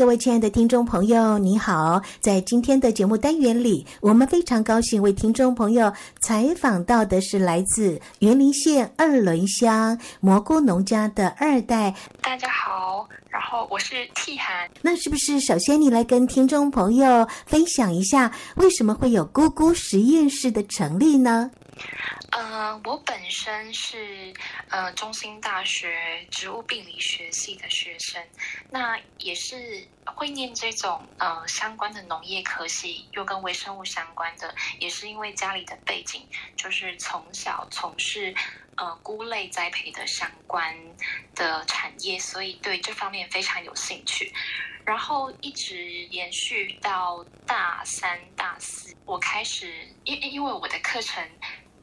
各位亲爱的听众朋友，你好！在今天的节目单元里，我们非常高兴为听众朋友采访到的是来自员林县二仑乡蘑菇农家的二代。大家好，然后我是替涵。那是不是首先你来跟听众朋友分享一下，为什么会有菇菇实验室的成立呢？呃，我本身是呃中兴大学植物病理学系的学生，那也是会念这种呃相关的农业科系，又跟微生物相关的，也是因为家里的背景，就是从小从事呃菇类栽培的相关的产业，所以对这方面非常有兴趣，然后一直延续到大三、大四，我开始因因为我的课程。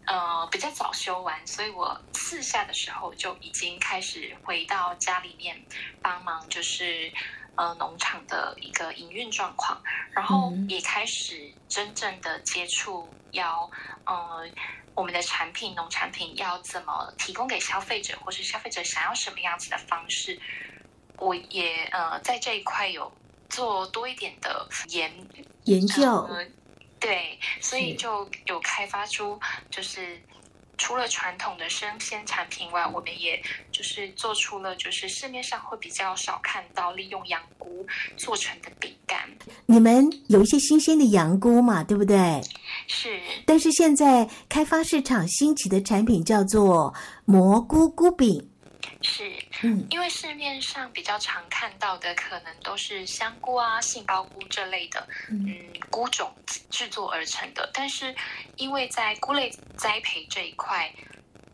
呃，比较早修完，所以我四下的时候就已经开始回到家里面帮忙，就是呃农场的一个营运状况，然后也开始真正的接触要呃我们的产品农产品要怎么提供给消费者，或是消费者想要什么样子的方式，我也呃在这一块有做多一点的研研究。呃对，所以就有开发出，就是除了传统的生鲜产品外，我们也就是做出了，就是市面上会比较少看到利用羊菇做成的饼干。你们有一些新鲜的羊菇嘛，对不对？是。但是现在开发市场兴起的产品叫做蘑菇菇饼。是，嗯，因为市面上比较常看到的可能都是香菇啊、杏鲍菇这类的，嗯，菇种制作而成的。但是，因为在菇类栽培这一块，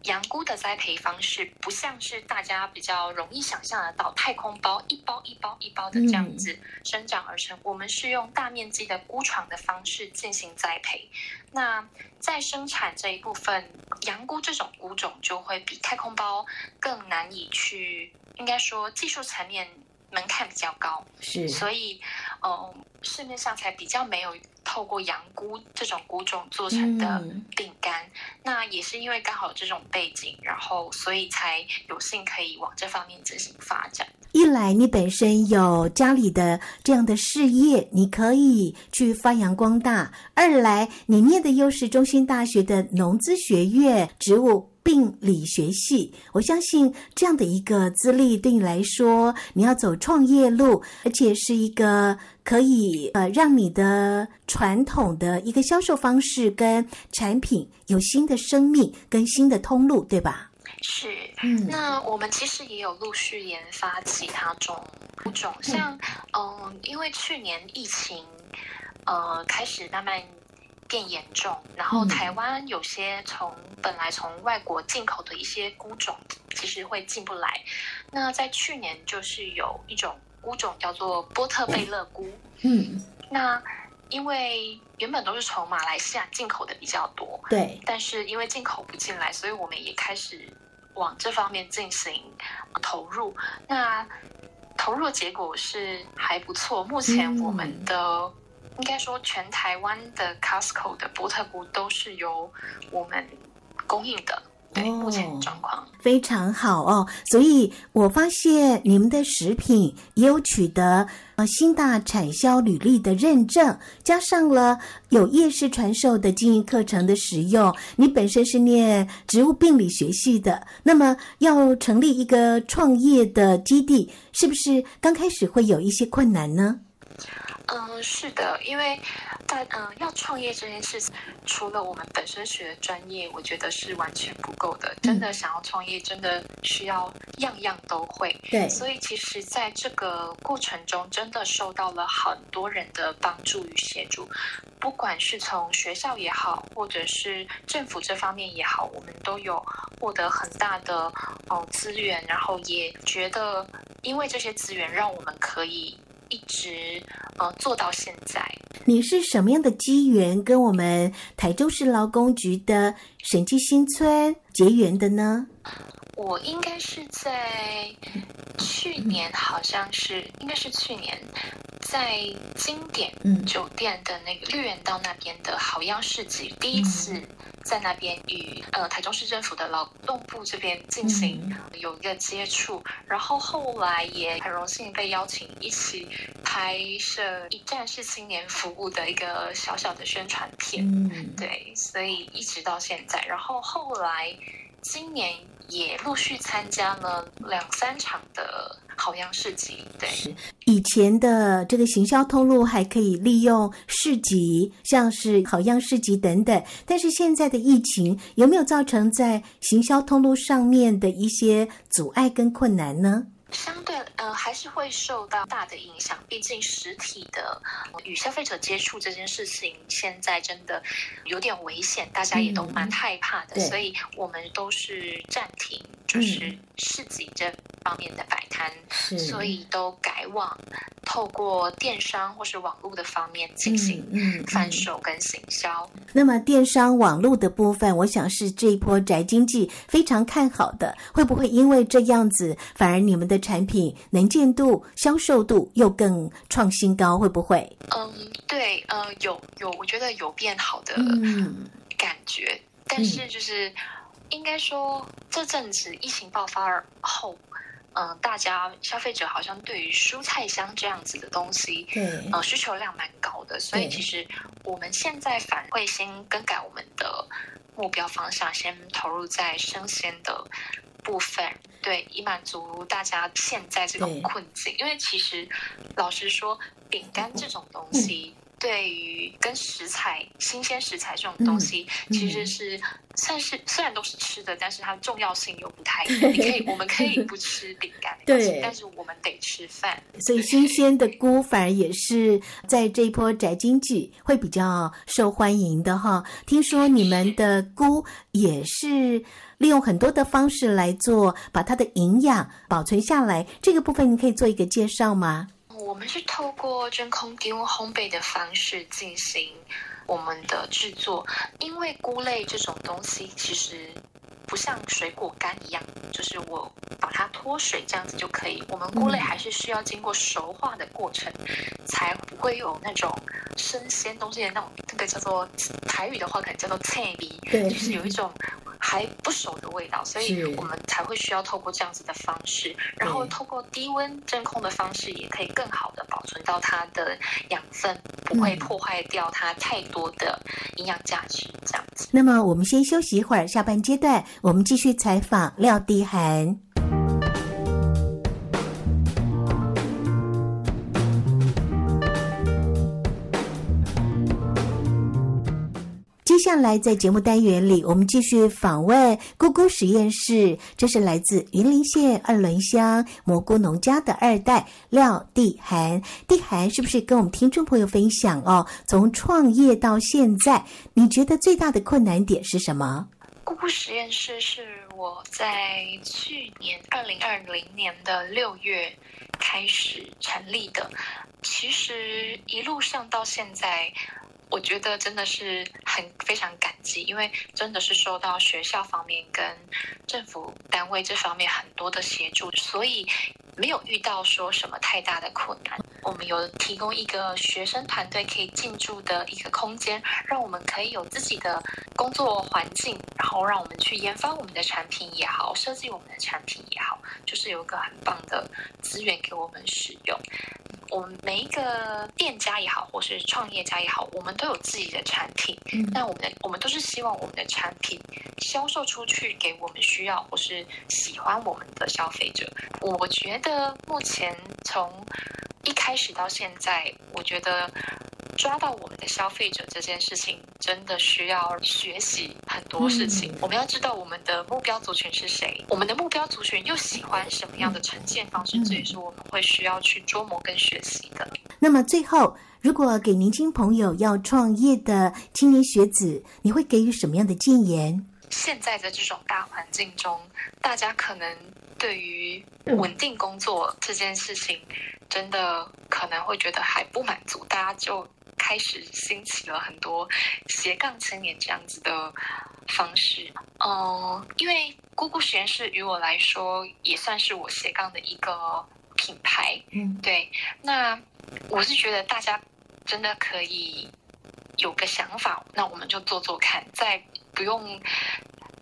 洋菇的栽培方式不像是大家比较容易想象得到，太空包一包一包一包的这样子生长而成。我们是用大面积的菇床的方式进行栽培。那在生产这一部分，羊菇这种菇种就会比太空包更难以去，应该说技术层面门槛比较高，是，所以，嗯，市面上才比较没有。透过羊菇这种菇种做成的饼干，嗯，那也是因为刚好这种背景，然后所以才有幸可以往这方面进行发展。一来你本身有家里的这样的事业，你可以去发扬光大；二来你念的又是中心大学的农资学院植物病理学系，我相信这样的一个资历对你来说，你要走创业路，而且是一个。可以呃，让你的传统的一个销售方式跟产品有新的生命跟新的通路，对吧？是，嗯，那我们其实也有陆续研发其他种物种，像嗯、呃，因为去年疫情呃开始慢慢变严重，然后台湾有些从本来从外国进口的一些菇种，其实会进不来。那在去年就是有一种。菇种叫做波特贝勒菇，嗯，那因为原本都是从马来西亚进口的比较多，对，但是因为进口不进来，所以我们也开始往这方面进行投入。那投入的结果是还不错。目前我们的、嗯、应该说全台湾的 Costco 的波特菇都是由我们供应的。对，目前状况非常好哦，所以我发现你们的食品也有取得呃新大产销履历的认证，加上了有夜市传授的经营课程的使用。你本身是念植物病理学系的，那么要成立一个创业的基地，是不是刚开始会有一些困难呢？嗯，是的，因为在嗯要创业这件事情，除了我们本身学的专业，我觉得是完全不够的。真的想要创业，真的需要样样都会。对，所以其实在这个过程中，真的受到了很多人的帮助与协助，不管是从学校也好，或者是政府这方面也好，我们都有获得很大的哦资源，然后也觉得，因为这些资源，让我们可以。一直呃做到现在。你是什么样的机缘跟我们台州市劳工局的审计新村结缘的呢？我应该是在去年，好像是应该是去年，在经典酒店的那个绿园道那边的好样市集，第一次在那边与呃台中市政府的劳动部这边进行有一个接触，然后后来也很荣幸被邀请一起拍摄一站式青年服务的一个小小的宣传片，对，所以一直到现在，然后后来今年。也陆续参加了两三场的好样市集，对。以前的这个行销通路还可以利用市集，像是好样市集等等，但是现在的疫情有没有造成在行销通路上面的一些阻碍跟困难呢？相对呃，还是会受到大的影响。毕竟实体的与消费者接触这件事情，现在真的有点危险，大家也都蛮害怕的，嗯、所以我们都是暂停，就是市集这方面的摆摊，嗯、所以都改往透过电商或是网络的方面进行贩售跟行销。嗯嗯嗯、那么电商网络的部分，我想是这一波宅经济非常看好的，会不会因为这样子，反而你们的产品能见度、销售度又更创新高，会不会？嗯，对，呃，有有，我觉得有变好的感觉，嗯、但是就是、嗯、应该说，这阵子疫情爆发后，嗯、呃，大家消费者好像对于蔬菜箱这样子的东西，对，呃，需求量蛮高的，所以其实我们现在反会先更改我们的目标方向，先投入在生鲜的。部分对，以满足大家现在这种困境。因为其实老实说，饼干这种东西，对于跟食材、新鲜食材这种东西，其实是算是虽然都是吃的，但是它的重要性又不太一样。你可以，我们可以不吃饼干，对，但是我们得吃饭。所以新鲜的菇反而也是在这一波宅经济会比较受欢迎的哈。听说你们的菇也是。利用很多的方式来做，把它的营养保存下来。这个部分你可以做一个介绍吗？我们是透过真空低温烘焙的方式进行我们的制作，因为菇类这种东西其实不像水果干一样，就是我把它脱水这样子就可以。我们菇类还是需要经过熟化的过程，嗯、才不会有那种生鲜东西的那种，那个叫做台语的话可能叫做脆味，对，就是有一种。还不熟的味道，所以我们才会需要透过这样子的方式，然后透过低温真空的方式，也可以更好的保存到它的养分，不会破坏掉它太多的营养价值。这样子。那么我们先休息一会儿，下半阶段我们继续采访廖迪涵。下来，在节目单元里，我们继续访问菇菇实验室。这是来自云林县二仑乡蘑菇农家的二代廖地涵。地涵是不是跟我们听众朋友分享哦？从创业到现在，你觉得最大的困难点是什么？菇菇实验室是我在去年二零二零年的六月开始成立的。其实一路上到现在。我觉得真的是很非常感激，因为真的是受到学校方面跟政府单位这方面很多的协助，所以没有遇到说什么太大的困难。我们有提供一个学生团队可以进驻的一个空间，让我们可以有自己的工作环境，然后让我们去研发我们的产品也好，设计我们的产品也好，就是有一个很棒的资源给我们使用。我们每一个店家也好，或是创业家也好，我们都有自己的产品。嗯，那我们的我们都是希望我们的产品销售出去给我们需要或是喜欢我们的消费者。我觉得目前从一开始到现在，我觉得。抓到我们的消费者这件事情，真的需要学习很多事情。嗯、我们要知道我们的目标族群是谁，我们的目标族群又喜欢什么样的呈现方式，这也是我们会需要去琢磨跟学习的。那么最后，如果给年轻朋友要创业的青年学子，你会给予什么样的建言？现在的这种大环境中，大家可能对于稳定工作这件事情，真的可能会觉得还不满足，大家就。开始兴起了很多斜杠青年这样子的方式。嗯，因为姑姑实验室于我来说也算是我斜杠的一个品牌。嗯，对。那我是觉得大家真的可以有个想法，那我们就做做看，在不用。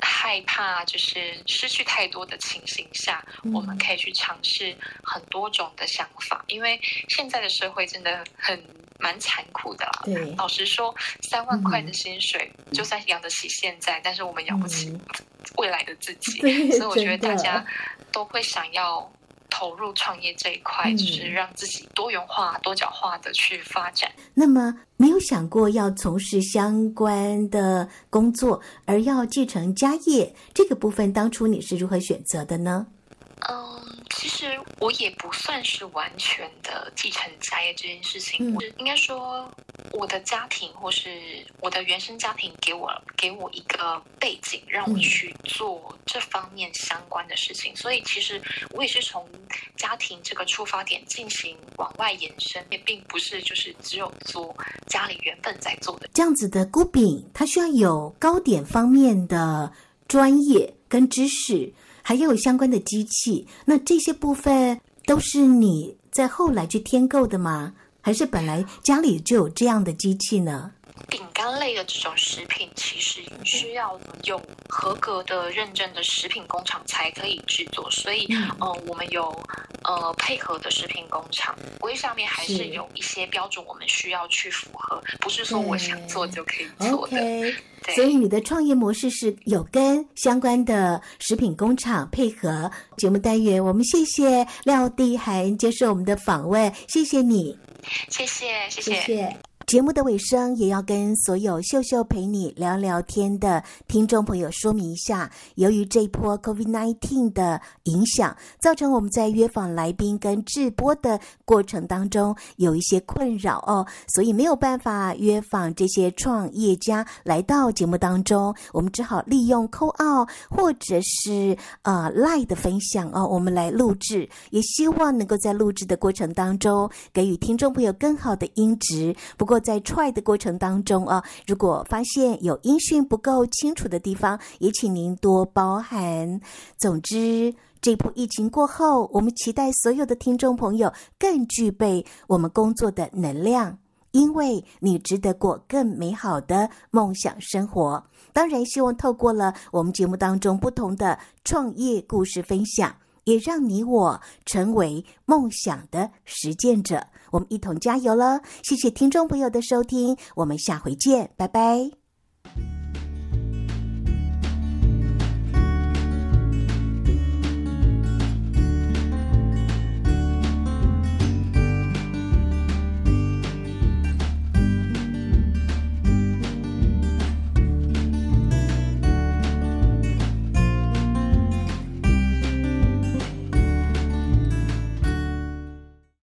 害怕就是失去太多的情形下，嗯、我们可以去尝试很多种的想法，因为现在的社会真的很蛮残酷的啦。老实说，三万块的薪水，嗯、就算养得起现在，但是我们养不起未来的自己，嗯、所以我觉得大家都会想要。投入创业这一块，就是让自己多元化、多角化的去发展。那么，没有想过要从事相关的工作，而要继承家业，这个部分当初你是如何选择的呢？嗯，其实我也不算是完全的继承家业这件事情。嗯，应该说，我的家庭或是我的原生家庭给我给我一个背景，让我去做这方面相关的事情。嗯，所以，其实我也是从家庭这个出发点进行往外延伸，也并不是就是只有做家里原本在做的这样子的菇饼，它需要有糕点方面的专业跟知识。还有相关的机器，那这些部分都是你在后来去添购的吗？还是本来家里就有这样的机器呢？饼干类的这种食品，其实需要有合格的认证的食品工厂才可以制作，所以，嗯、呃，我们有呃配合的食品工厂，规上面还是有一些标准，我们需要去符合，不是说我想做就可以做的。Okay. 所以你的创业模式是有跟相关的食品工厂配合。节目单元，我们谢谢廖地涵接受我们的访问，谢谢你，谢谢，谢谢。谢谢节目的尾声，也要跟所有秀秀陪你聊聊天的听众朋友说明一下，由于这一波 COVID-19 的影响，造成我们在约访来宾跟直播的过程当中有一些困扰哦，所以没有办法约访这些创业家来到节目当中，我们只好利用 Call 或者是呃 Line 的分享哦，我们来录制，也希望能够在录制的过程当中给予听众朋友更好的音质。不过，在 try 的过程当中啊，如果发现有音讯不够清楚的地方，也请您多包涵。总之，这波疫情过后，我们期待所有的听众朋友更具备我们工作的能量，因为你值得过更美好的梦想生活。当然，希望透过了我们节目当中不同的创业故事分享，也让你我成为梦想的实践者。我们一同加油了！谢谢听众朋友的收听，我们下回见，拜拜。